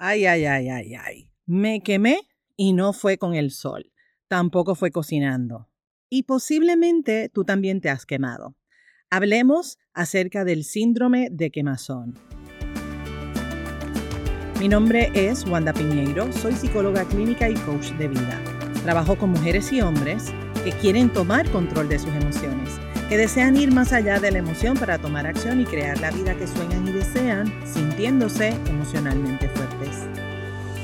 Ay, ay, ay, ay, ay. Me quemé y no fue con el sol. Tampoco fue cocinando. Y posiblemente tú también te has quemado. Hablemos acerca del síndrome de quemazón. Mi nombre es Wanda Piñeiro, soy psicóloga clínica y coach de vida. Trabajo con mujeres y hombres que quieren tomar control de sus emociones, que desean ir más allá de la emoción para tomar acción y crear la vida que sueñan y desean, sintiéndose emocionalmente.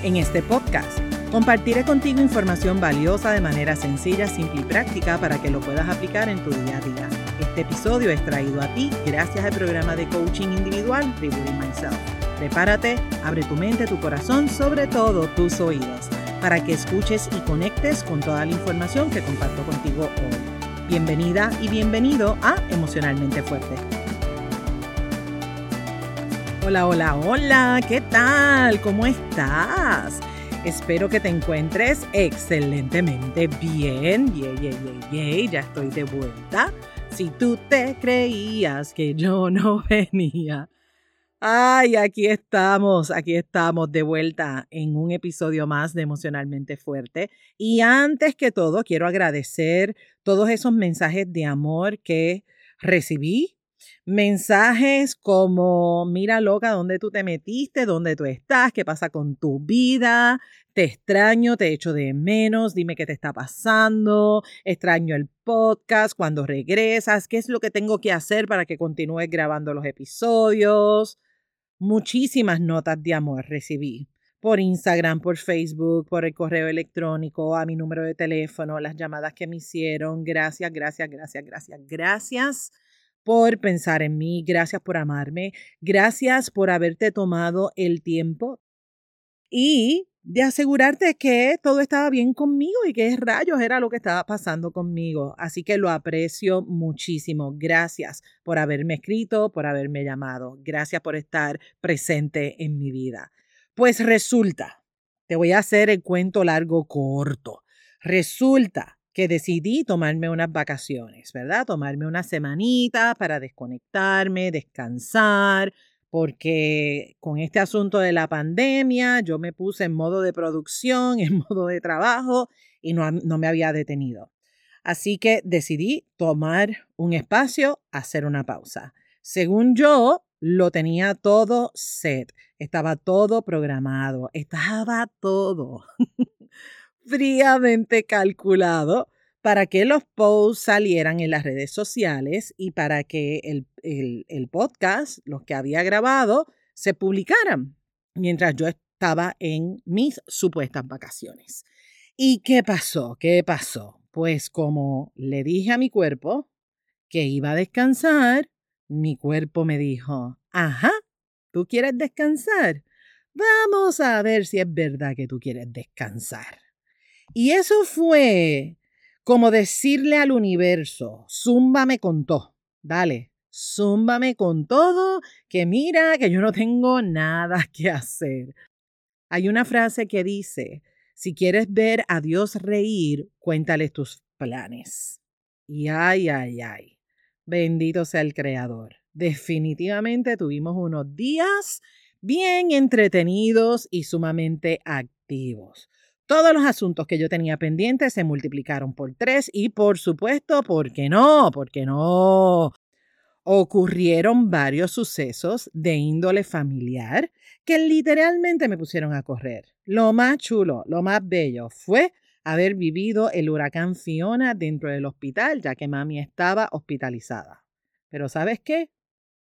En este podcast compartiré contigo información valiosa de manera sencilla, simple y práctica para que lo puedas aplicar en tu día a día. Este episodio es traído a ti gracias al programa de coaching individual Rebuilding Myself. Prepárate, abre tu mente, tu corazón, sobre todo tus oídos, para que escuches y conectes con toda la información que comparto contigo hoy. Bienvenida y bienvenido a Emocionalmente Fuerte. Hola, hola, hola, ¿qué tal? ¿Cómo estás? Espero que te encuentres excelentemente bien. Yay, yay, yay, ya estoy de vuelta. Si tú te creías que yo no venía, Ay, aquí estamos, aquí estamos de vuelta en un episodio más de Emocionalmente Fuerte. Y antes que todo, quiero agradecer todos esos mensajes de amor que recibí. Mensajes como, mira loca, ¿dónde tú te metiste? ¿Dónde tú estás? ¿Qué pasa con tu vida? Te extraño, te echo de menos, dime qué te está pasando, extraño el podcast, cuando regresas, qué es lo que tengo que hacer para que continúes grabando los episodios. Muchísimas notas de amor recibí por Instagram, por Facebook, por el correo electrónico, a mi número de teléfono, las llamadas que me hicieron. Gracias, gracias, gracias, gracias, gracias por pensar en mí, gracias por amarme, gracias por haberte tomado el tiempo y de asegurarte que todo estaba bien conmigo y que rayos era lo que estaba pasando conmigo. Así que lo aprecio muchísimo. Gracias por haberme escrito, por haberme llamado. Gracias por estar presente en mi vida. Pues resulta, te voy a hacer el cuento largo corto. Resulta que decidí tomarme unas vacaciones, ¿verdad? Tomarme una semanita para desconectarme, descansar, porque con este asunto de la pandemia yo me puse en modo de producción, en modo de trabajo y no, no me había detenido. Así que decidí tomar un espacio, hacer una pausa. Según yo, lo tenía todo set, estaba todo programado, estaba todo fríamente calculado para que los posts salieran en las redes sociales y para que el, podcast, los que había grabado, se publicaran mientras yo estaba en mis supuestas vacaciones. ¿Y qué pasó? ¿Qué pasó? Pues como le dije a mi cuerpo que iba a descansar, mi cuerpo me dijo, ajá, ¿tú quieres descansar? Vamos a ver si es verdad que tú quieres descansar. Y eso fue como decirle al universo, zúmbame con todo, dale, zúmbame con todo, que mira que yo no tengo nada que hacer. Hay una frase que dice, si quieres ver a Dios reír, cuéntale tus planes. Y ay, ay, ay, bendito sea el Creador. Definitivamente tuvimos unos días bien entretenidos y sumamente activos. Todos los asuntos que yo tenía pendientes se multiplicaron por tres y por supuesto, ¿por qué no? ¿Por qué no? Ocurrieron varios sucesos de índole familiar que literalmente me pusieron a correr. Lo más chulo, lo más bello fue haber vivido el huracán Fiona dentro del hospital, ya que mami estaba hospitalizada. Pero ¿sabes qué?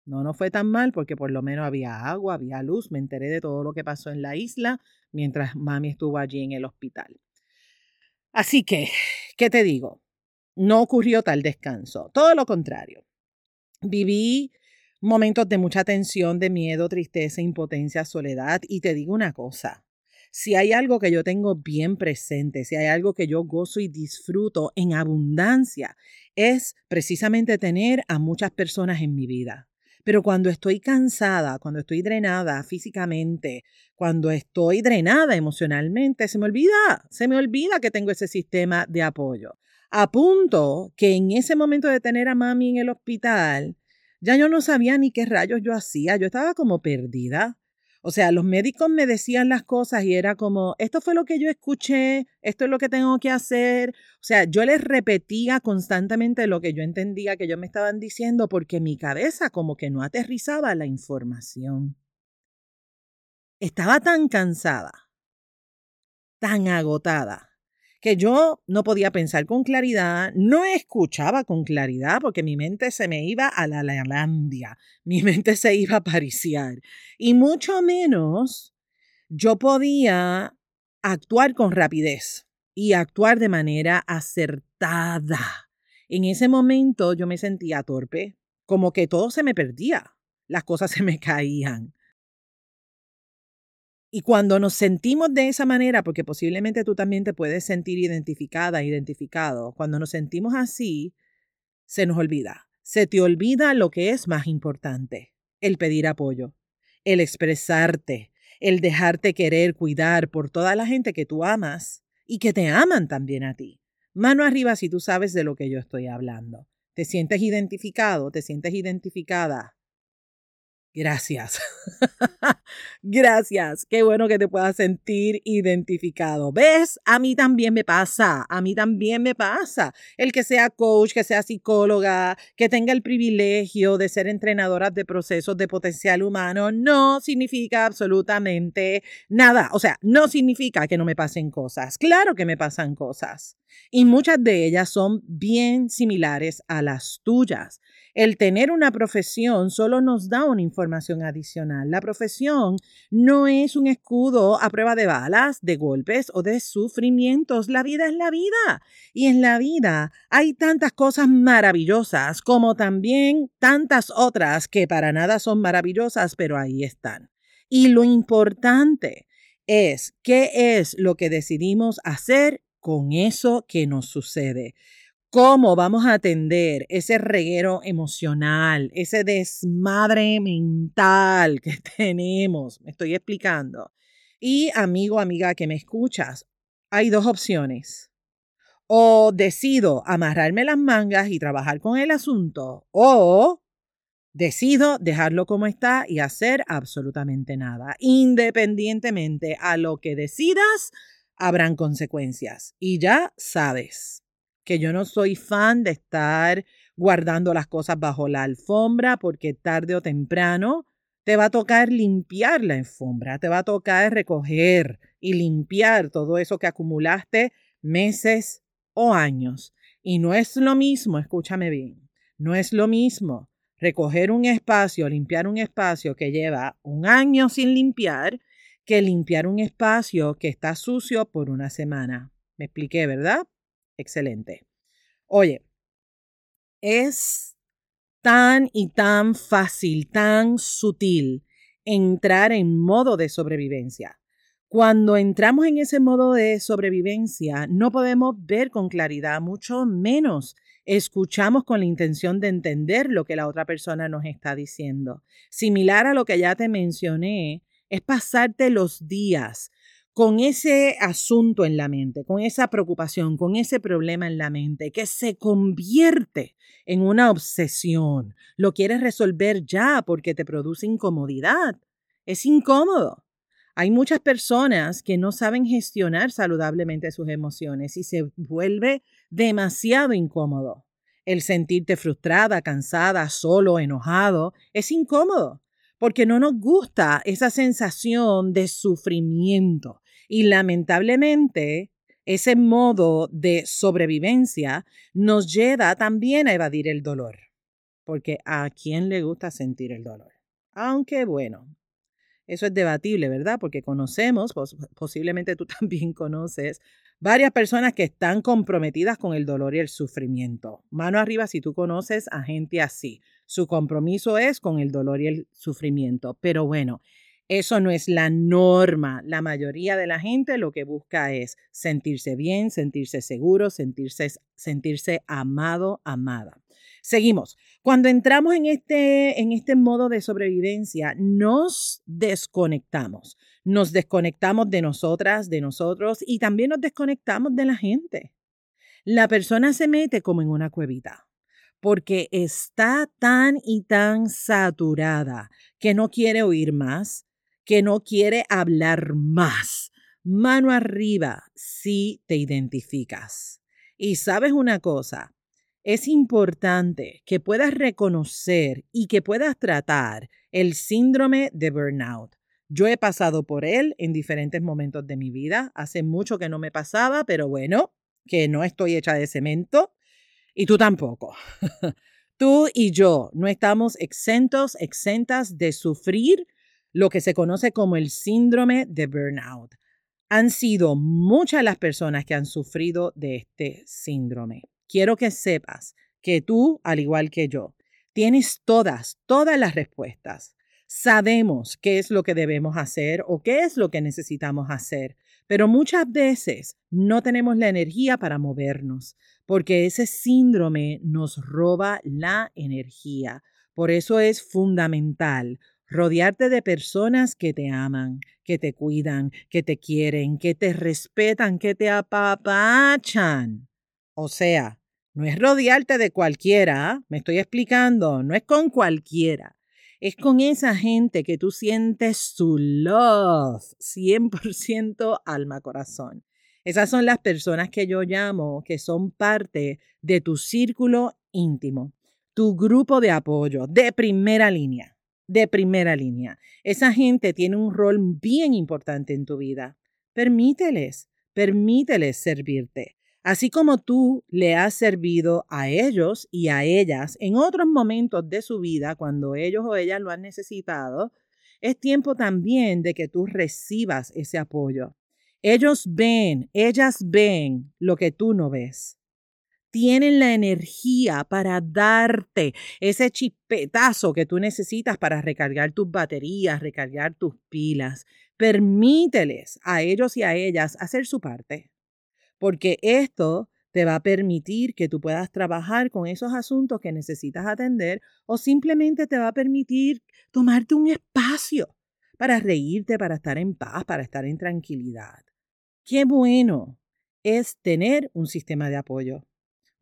No, no fue tan mal porque por lo menos había agua, había luz, me enteré de todo lo que pasó en la isla mientras mami estuvo allí en el hospital. Así que, ¿qué te digo? No ocurrió tal descanso, todo lo contrario. Viví momentos de mucha tensión, de miedo, tristeza, impotencia, soledad y te digo una cosa, si hay algo que yo tengo bien presente, si hay algo que yo gozo y disfruto en abundancia, es precisamente tener a muchas personas en mi vida. Pero cuando estoy cansada, cuando estoy drenada físicamente, cuando estoy drenada emocionalmente, se me olvida, se me olvida que tengo ese sistema de apoyo. A punto que en ese momento de tener a mami en el hospital, ya yo no sabía ni qué rayos yo hacía, yo estaba como perdida. O sea, los médicos me decían las cosas y era como, esto fue lo que yo escuché, esto es lo que tengo que hacer. O sea, yo les repetía constantemente lo que yo entendía que ellos me estaban diciendo porque mi cabeza como que no aterrizaba la información. Estaba tan cansada, tan agotada, que yo no podía pensar con claridad, no escuchaba con claridad porque mi mente se me iba a la Lalandia, mi mente se iba a pariciar y mucho menos yo podía actuar con rapidez y actuar de manera acertada. En ese momento yo me sentía torpe, como que todo se me perdía, las cosas se me caían. Y cuando nos sentimos de esa manera, porque posiblemente tú también te puedes sentir identificada, identificado, cuando nos sentimos así, se nos olvida. Se te olvida lo que es más importante, el pedir apoyo, el expresarte, el dejarte querer, cuidar por toda la gente que tú amas y que te aman también a ti. Mano arriba si tú sabes de lo que yo estoy hablando. ¿Te sientes identificado? ¿Te sientes identificada? Gracias. Gracias. Qué bueno que te puedas sentir identificado. ¿Ves? A mí también me pasa. A mí también me pasa. El que sea coach, que sea psicóloga, que tenga el privilegio de ser entrenadora de procesos de potencial humano, no significa absolutamente nada. O sea, no significa que no me pasen cosas. Claro que me pasan cosas. Y muchas de ellas son bien similares a las tuyas. El tener una profesión solo nos da una información adicional. La profesión no es un escudo a prueba de balas, de golpes o de sufrimientos. La vida es la vida. Y en la vida hay tantas cosas maravillosas como también tantas otras que para nada son maravillosas, pero ahí están. Y lo importante es qué es lo que decidimos hacer con eso que nos sucede cómo vamos a atender ese reguero emocional, ese desmadre mental que tenemos. Me estoy explicando. Y amigo, amiga que me escuchas, hay dos opciones. O decido amarrarme las mangas y trabajar con el asunto, o decido dejarlo como está y hacer absolutamente nada. Independientemente a lo que decidas, habrán consecuencias. Y ya sabes que yo no soy fan de estar guardando las cosas bajo la alfombra porque tarde o temprano te va a tocar limpiar la alfombra, te va a tocar recoger y limpiar todo eso que acumulaste meses o años. Y no es lo mismo, escúchame bien, no es lo mismo recoger un espacio, limpiar un espacio que lleva un año sin limpiar, que limpiar un espacio que está sucio por una semana. Me expliqué, ¿verdad? Excelente. Oye, es tan y tan fácil, tan sutil entrar en modo de sobrevivencia. Cuando entramos en ese modo de sobrevivencia, no podemos ver con claridad, mucho menos escuchamos con la intención de entender lo que la otra persona nos está diciendo. Similar a lo que ya te mencioné, es pasarte los días con ese asunto en la mente, con esa preocupación, con ese problema en la mente, que se convierte en una obsesión. Lo quieres resolver ya porque te produce incomodidad. Es incómodo. Hay muchas personas que no saben gestionar saludablemente sus emociones y se vuelve demasiado incómodo. El sentirte frustrada, cansada, solo, enojado, es incómodo porque no nos gusta esa sensación de sufrimiento. Y lamentablemente, ese modo de sobrevivencia nos lleva también a evadir el dolor, porque a quién le gusta sentir el dolor. Aunque bueno, eso es debatible, ¿verdad? Porque conocemos, posiblemente tú también conoces, varias personas que están comprometidas con el dolor y el sufrimiento. Mano arriba si tú conoces a gente así. Su compromiso es con el dolor y el sufrimiento. Pero bueno, eso no es la norma. La mayoría de la gente lo que busca es sentirse bien, sentirse seguro, sentirse, sentirse amado, amada. Seguimos. Cuando entramos en este, en este modo de sobrevivencia, nos desconectamos. Nos desconectamos de nosotras, de nosotros y también nos desconectamos de la gente. La persona se mete como en una cuevita porque está tan y tan saturada que no quiere oír más, que no quiere hablar más. Mano arriba si te identificas. Y sabes una cosa, es importante que puedas reconocer y que puedas tratar el síndrome de burnout. Yo he pasado por él en diferentes momentos de mi vida. Hace mucho que no me pasaba, pero bueno, que no estoy hecha de cemento y tú tampoco. tú y yo no estamos exentos, exentas de sufrir lo que se conoce como el síndrome de burnout. Han sido muchas las personas que han sufrido de este síndrome quiero que sepas que tú, al igual que yo, tienes todas, todas las respuestas. Sabemos qué es lo que debemos hacer o qué es lo que necesitamos hacer, pero muchas veces no tenemos la energía para movernos, porque ese síndrome nos roba la energía. Por eso es fundamental rodearte de personas que te aman, que te cuidan, que te quieren, que te respetan, que te apapachan. O sea, no es rodearte de cualquiera, ¿ah? me estoy explicando, no es con cualquiera. Es con esa gente que tú sientes su love, 100% alma, corazón. Esas son las personas que yo llamo que son parte de tu círculo íntimo, tu grupo de apoyo de primera línea, de primera línea. Esa gente tiene un rol bien importante en tu vida. Permíteles, permíteles servirte. Así como tú le has servido a ellos y a ellas en otros momentos de su vida cuando ellos o ellas lo han necesitado, es tiempo también de que tú recibas ese apoyo. Ellos ven, ellas ven lo que tú no ves. Tienen la energía para darte ese chipetazo que tú necesitas para recargar tus baterías, recargar tus pilas. Permíteles a ellos y a ellas hacer su parte porque esto te va a permitir que tú puedas trabajar con esos asuntos que necesitas atender o simplemente te va a permitir tomarte un espacio para reírte, para estar en paz, para estar en tranquilidad. Qué bueno es tener un sistema de apoyo,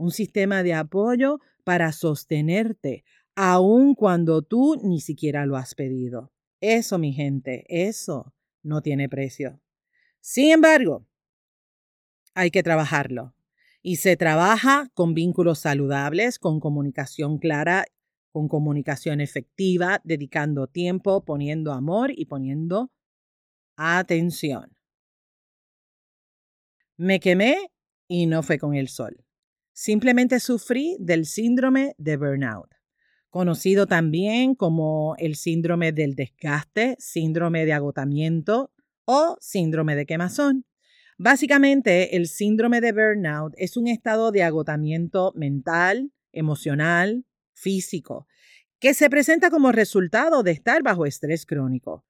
un sistema de apoyo para sostenerte, aun cuando tú ni siquiera lo has pedido. Eso, mi gente, eso no tiene precio. Sin embargo, hay que trabajarlo. Y se trabaja con vínculos saludables, con comunicación clara, con comunicación efectiva, dedicando tiempo, poniendo amor y poniendo atención. Me quemé y no fue con el sol. Simplemente sufrí del síndrome de burnout, conocido también como el síndrome del desgaste, síndrome de agotamiento o síndrome de quemazón. Básicamente, el síndrome de burnout es un estado de agotamiento mental, emocional, físico, que se presenta como resultado de estar bajo estrés crónico.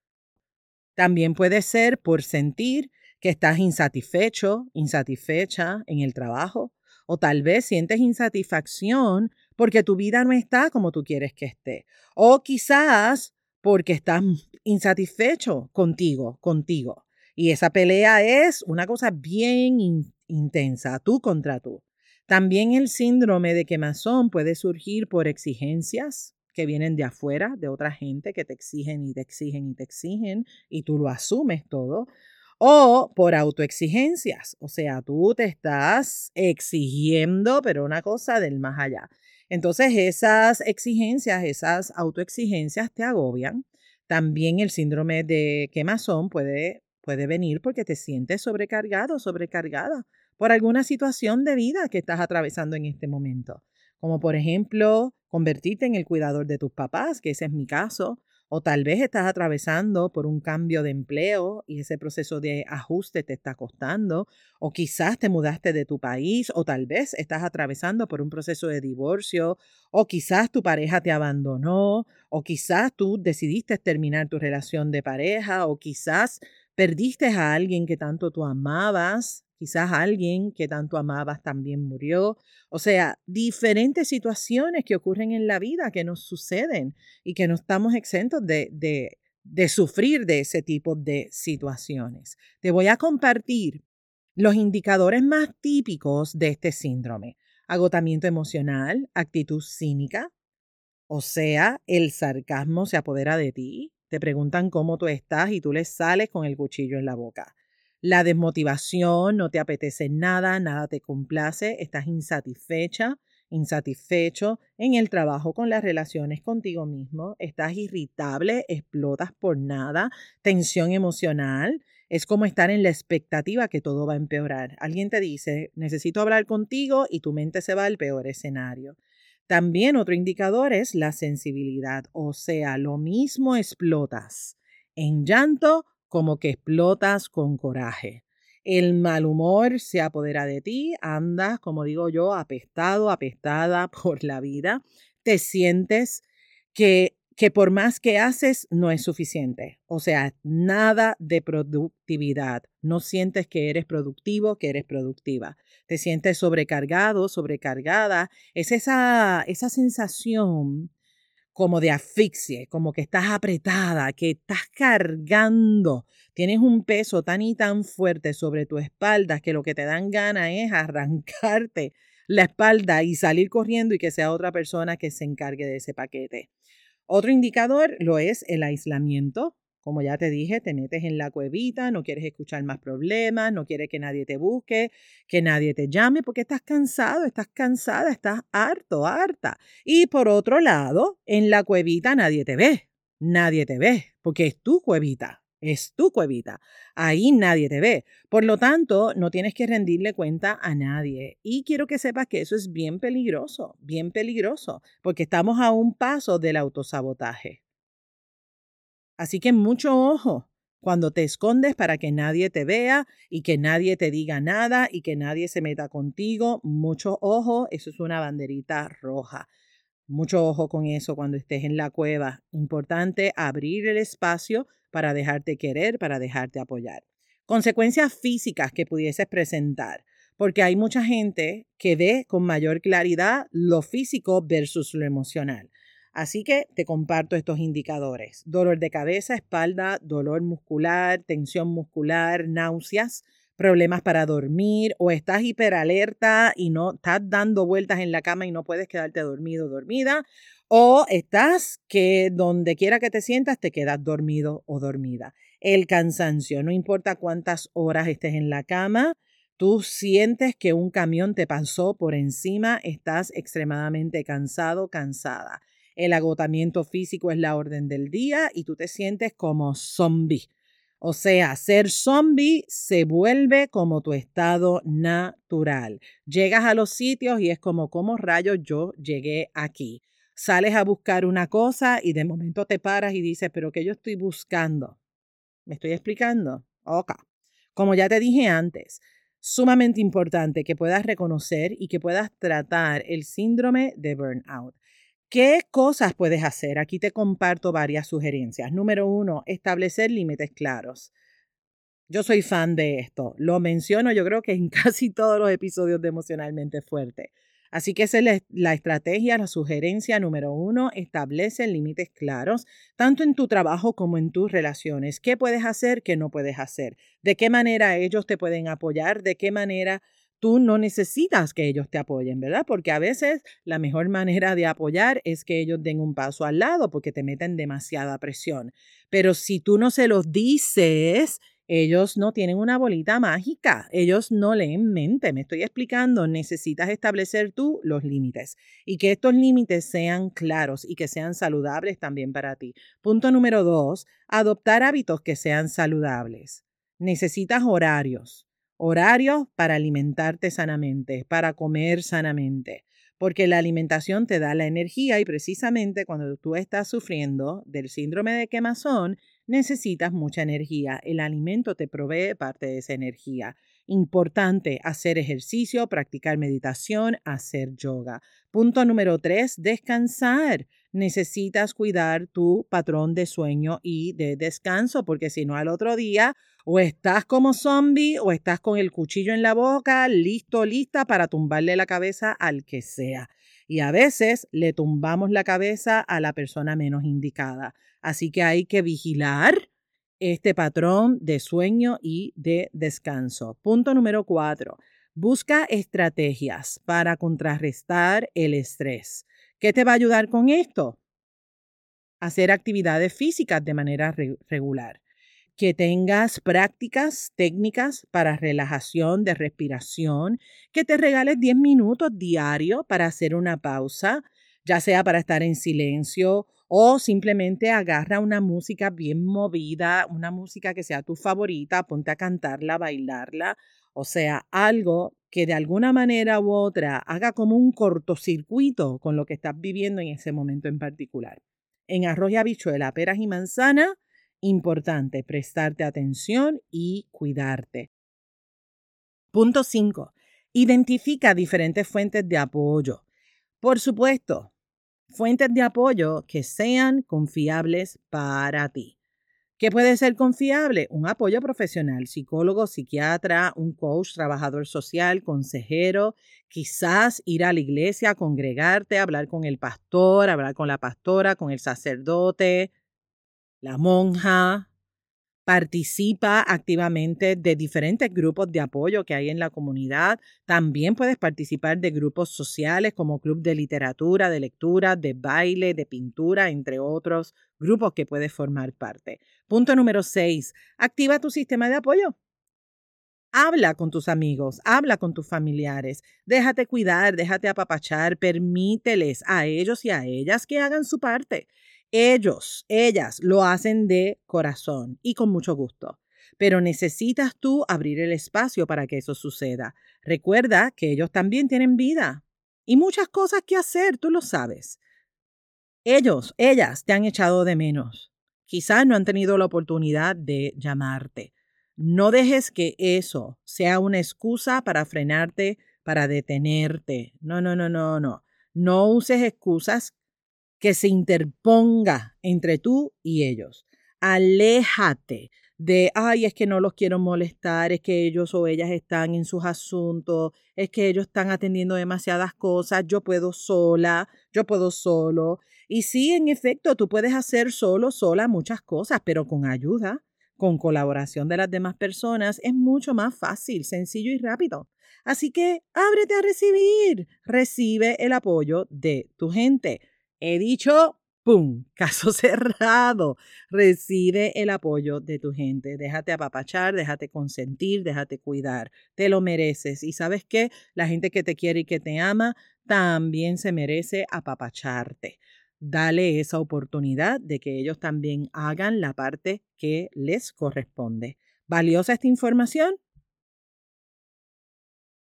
También puede ser por sentir que estás insatisfecho, insatisfecha en el trabajo, o tal vez sientes insatisfacción porque tu vida no está como tú quieres que esté, o quizás porque estás insatisfecho contigo, contigo. Y esa pelea es una cosa bien intensa, tú contra tú. También el síndrome de quemazón puede surgir por exigencias que vienen de afuera, de otra gente que te exigen y te exigen y te exigen y tú lo asumes todo. O por autoexigencias, o sea, tú te estás exigiendo, pero una cosa del más allá. Entonces esas exigencias, esas autoexigencias te agobian. También el síndrome de quemazón puede Puede venir porque te sientes sobrecargado, sobrecargada por alguna situación de vida que estás atravesando en este momento. Como por ejemplo, convertirte en el cuidador de tus papás, que ese es mi caso, o tal vez estás atravesando por un cambio de empleo y ese proceso de ajuste te está costando, o quizás te mudaste de tu país, o tal vez estás atravesando por un proceso de divorcio, o quizás tu pareja te abandonó, o quizás tú decidiste terminar tu relación de pareja, o quizás Perdiste a alguien que tanto tú amabas, quizás alguien que tanto amabas también murió. O sea, diferentes situaciones que ocurren en la vida que nos suceden y que no estamos exentos de, de, de sufrir de ese tipo de situaciones. Te voy a compartir los indicadores más típicos de este síndrome. Agotamiento emocional, actitud cínica, o sea, el sarcasmo se apodera de ti, te preguntan cómo tú estás y tú les sales con el cuchillo en la boca. La desmotivación, no te apetece nada, nada te complace, estás insatisfecha, insatisfecho en el trabajo con las relaciones contigo mismo, estás irritable, explotas por nada, tensión emocional, es como estar en la expectativa que todo va a empeorar. Alguien te dice, necesito hablar contigo y tu mente se va al peor escenario. También otro indicador es la sensibilidad, o sea, lo mismo explotas en llanto como que explotas con coraje. El mal humor se apodera de ti, andas, como digo yo, apestado, apestada por la vida, te sientes que, que por más que haces no es suficiente. O sea, nada de productividad. No sientes que eres productivo, que eres productiva. Te sientes sobrecargado, sobrecargada. Es esa, esa sensación como de asfixia, como que estás apretada, que estás cargando, tienes un peso tan y tan fuerte sobre tu espalda que lo que te dan gana es arrancarte la espalda y salir corriendo y que sea otra persona que se encargue de ese paquete. Otro indicador lo es el aislamiento. Como ya te dije, te metes en la cuevita, no quieres escuchar más problemas, no quieres que nadie te busque, que nadie te llame, porque estás cansado, estás cansada, estás harto, harta. Y por otro lado, en la cuevita nadie te ve, nadie te ve, porque es tu cuevita, es tu cuevita. Ahí nadie te ve. Por lo tanto, no tienes que rendirle cuenta a nadie. Y quiero que sepas que eso es bien peligroso, bien peligroso, porque estamos a un paso del autosabotaje. Así que mucho ojo cuando te escondes para que nadie te vea y que nadie te diga nada y que nadie se meta contigo. Mucho ojo, eso es una banderita roja. Mucho ojo con eso cuando estés en la cueva. Importante abrir el espacio para dejarte querer, para dejarte apoyar. Consecuencias físicas que pudieses presentar, porque hay mucha gente que ve con mayor claridad lo físico versus lo emocional. Así que te comparto estos indicadores. Dolor de cabeza, espalda, dolor muscular, tensión muscular, náuseas, problemas para dormir o estás hiperalerta y no estás dando vueltas en la cama y no puedes quedarte dormido o dormida o estás que donde quiera que te sientas te quedas dormido o dormida. El cansancio, no importa cuántas horas estés en la cama, tú sientes que un camión te pasó por encima, estás extremadamente cansado, cansada el agotamiento físico es la orden del día y tú te sientes como zombie. O sea, ser zombie se vuelve como tu estado natural. Llegas a los sitios y es como, ¿cómo rayos yo llegué aquí? Sales a buscar una cosa y de momento te paras y dices, pero ¿qué yo estoy buscando? ¿Me estoy explicando? Ok. Como ya te dije antes, sumamente importante que puedas reconocer y que puedas tratar el síndrome de burnout. ¿Qué cosas puedes hacer? Aquí te comparto varias sugerencias. Número uno, establecer límites claros. Yo soy fan de esto. Lo menciono yo creo que en casi todos los episodios de Emocionalmente Fuerte. Así que esa es la estrategia, la sugerencia número uno, establece límites claros, tanto en tu trabajo como en tus relaciones. ¿Qué puedes hacer, qué no puedes hacer? ¿De qué manera ellos te pueden apoyar? ¿De qué manera tú no necesitas que ellos te apoyen, ¿verdad? Porque a veces la mejor manera de apoyar es que ellos den un paso al lado porque te meten demasiada presión. Pero si tú no se los dices, ellos no tienen una bolita mágica, ellos no leen mente, me estoy explicando, necesitas establecer tú los límites y que estos límites sean claros y que sean saludables también para ti. Punto número dos, adoptar hábitos que sean saludables. Necesitas horarios horarios para alimentarte sanamente, para comer sanamente, porque la alimentación te da la energía y precisamente cuando tú estás sufriendo del síndrome de quemazón, necesitas mucha energía. El alimento te provee parte de esa energía. Importante hacer ejercicio, practicar meditación, hacer yoga. Punto número tres, descansar. Necesitas cuidar tu patrón de sueño y de descanso, porque si no al otro día o estás como zombie o estás con el cuchillo en la boca, listo, lista para tumbarle la cabeza al que sea. Y a veces le tumbamos la cabeza a la persona menos indicada. Así que hay que vigilar este patrón de sueño y de descanso. Punto número cuatro. Busca estrategias para contrarrestar el estrés. ¿Qué te va a ayudar con esto? hacer actividades físicas de manera regular. Que tengas prácticas técnicas para relajación de respiración, que te regales 10 minutos diarios para hacer una pausa, ya sea para estar en silencio o simplemente agarra una música bien movida, una música que sea tu favorita, ponte a cantarla, bailarla, o sea, algo que de alguna manera u otra haga como un cortocircuito con lo que estás viviendo en ese momento en particular. En arroz y habichuela, peras y manzana, importante prestarte atención y cuidarte. Punto 5. Identifica diferentes fuentes de apoyo. Por supuesto, fuentes de apoyo que sean confiables para ti. ¿Qué puede ser confiable? Un apoyo profesional, psicólogo, psiquiatra, un coach, trabajador social, consejero, quizás ir a la iglesia, congregarte, hablar con el pastor, hablar con la pastora, con el sacerdote, la monja, Participa activamente de diferentes grupos de apoyo que hay en la comunidad. También puedes participar de grupos sociales como club de literatura, de lectura, de baile, de pintura, entre otros grupos que puedes formar parte. Punto número 6. Activa tu sistema de apoyo. Habla con tus amigos, habla con tus familiares, déjate cuidar, déjate apapachar, permíteles a ellos y a ellas que hagan su parte. Ellos, ellas lo hacen de corazón y con mucho gusto. Pero necesitas tú abrir el espacio para que eso suceda. Recuerda que ellos también tienen vida y muchas cosas que hacer, tú lo sabes. Ellos, ellas te han echado de menos. Quizás no han tenido la oportunidad de llamarte. No dejes que eso sea una excusa para frenarte, para detenerte. No, no, no, no, no. No uses excusas que se interponga entre tú y ellos. Aléjate de, ay, es que no los quiero molestar, es que ellos o ellas están en sus asuntos, es que ellos están atendiendo demasiadas cosas, yo puedo sola, yo puedo solo. Y sí, en efecto, tú puedes hacer solo, sola muchas cosas, pero con ayuda, con colaboración de las demás personas, es mucho más fácil, sencillo y rápido. Así que ábrete a recibir, recibe el apoyo de tu gente. He dicho, ¡pum! Caso cerrado. Recibe el apoyo de tu gente. Déjate apapachar, déjate consentir, déjate cuidar. Te lo mereces. Y sabes qué? La gente que te quiere y que te ama también se merece apapacharte. Dale esa oportunidad de que ellos también hagan la parte que les corresponde. ¿Valiosa esta información?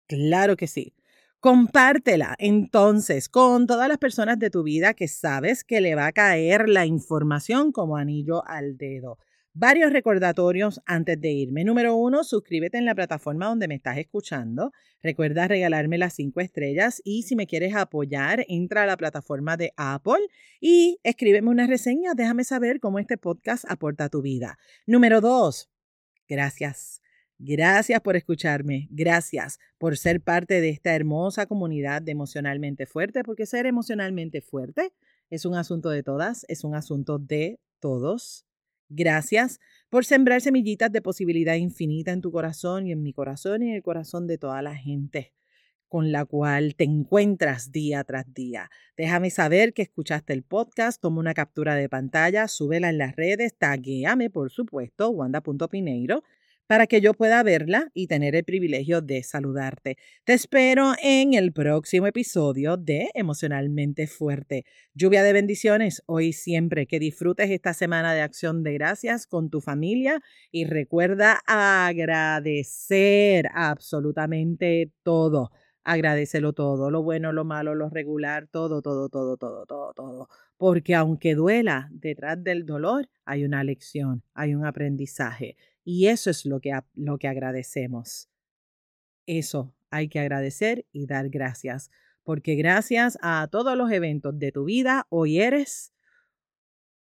Claro que sí. Compártela entonces con todas las personas de tu vida que sabes que le va a caer la información como anillo al dedo. Varios recordatorios antes de irme. Número uno, suscríbete en la plataforma donde me estás escuchando. Recuerda regalarme las cinco estrellas y si me quieres apoyar, entra a la plataforma de Apple y escríbeme una reseña. Déjame saber cómo este podcast aporta a tu vida. Número dos, gracias Gracias por escucharme, gracias por ser parte de esta hermosa comunidad de emocionalmente fuerte, porque ser emocionalmente fuerte es un asunto de todas, es un asunto de todos. Gracias por sembrar semillitas de posibilidad infinita en tu corazón y en mi corazón y en el corazón de toda la gente con la cual te encuentras día tras día. Déjame saber que escuchaste el podcast, toma una captura de pantalla, súbela en las redes, taguéame, por supuesto, wanda.pineiro para que yo pueda verla y tener el privilegio de saludarte. Te espero en el próximo episodio de Emocionalmente Fuerte. Lluvia de bendiciones hoy siempre. Que disfrutes esta semana de acción de gracias con tu familia y recuerda agradecer absolutamente todo. Agradecelo todo, lo bueno, lo malo, lo regular, todo, todo, todo, todo, todo, todo. Porque aunque duela, detrás del dolor hay una lección, hay un aprendizaje. Y eso es lo que, lo que agradecemos. Eso hay que agradecer y dar gracias, porque gracias a todos los eventos de tu vida, hoy eres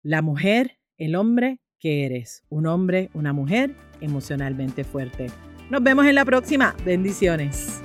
la mujer, el hombre que eres, un hombre, una mujer emocionalmente fuerte. Nos vemos en la próxima. Bendiciones.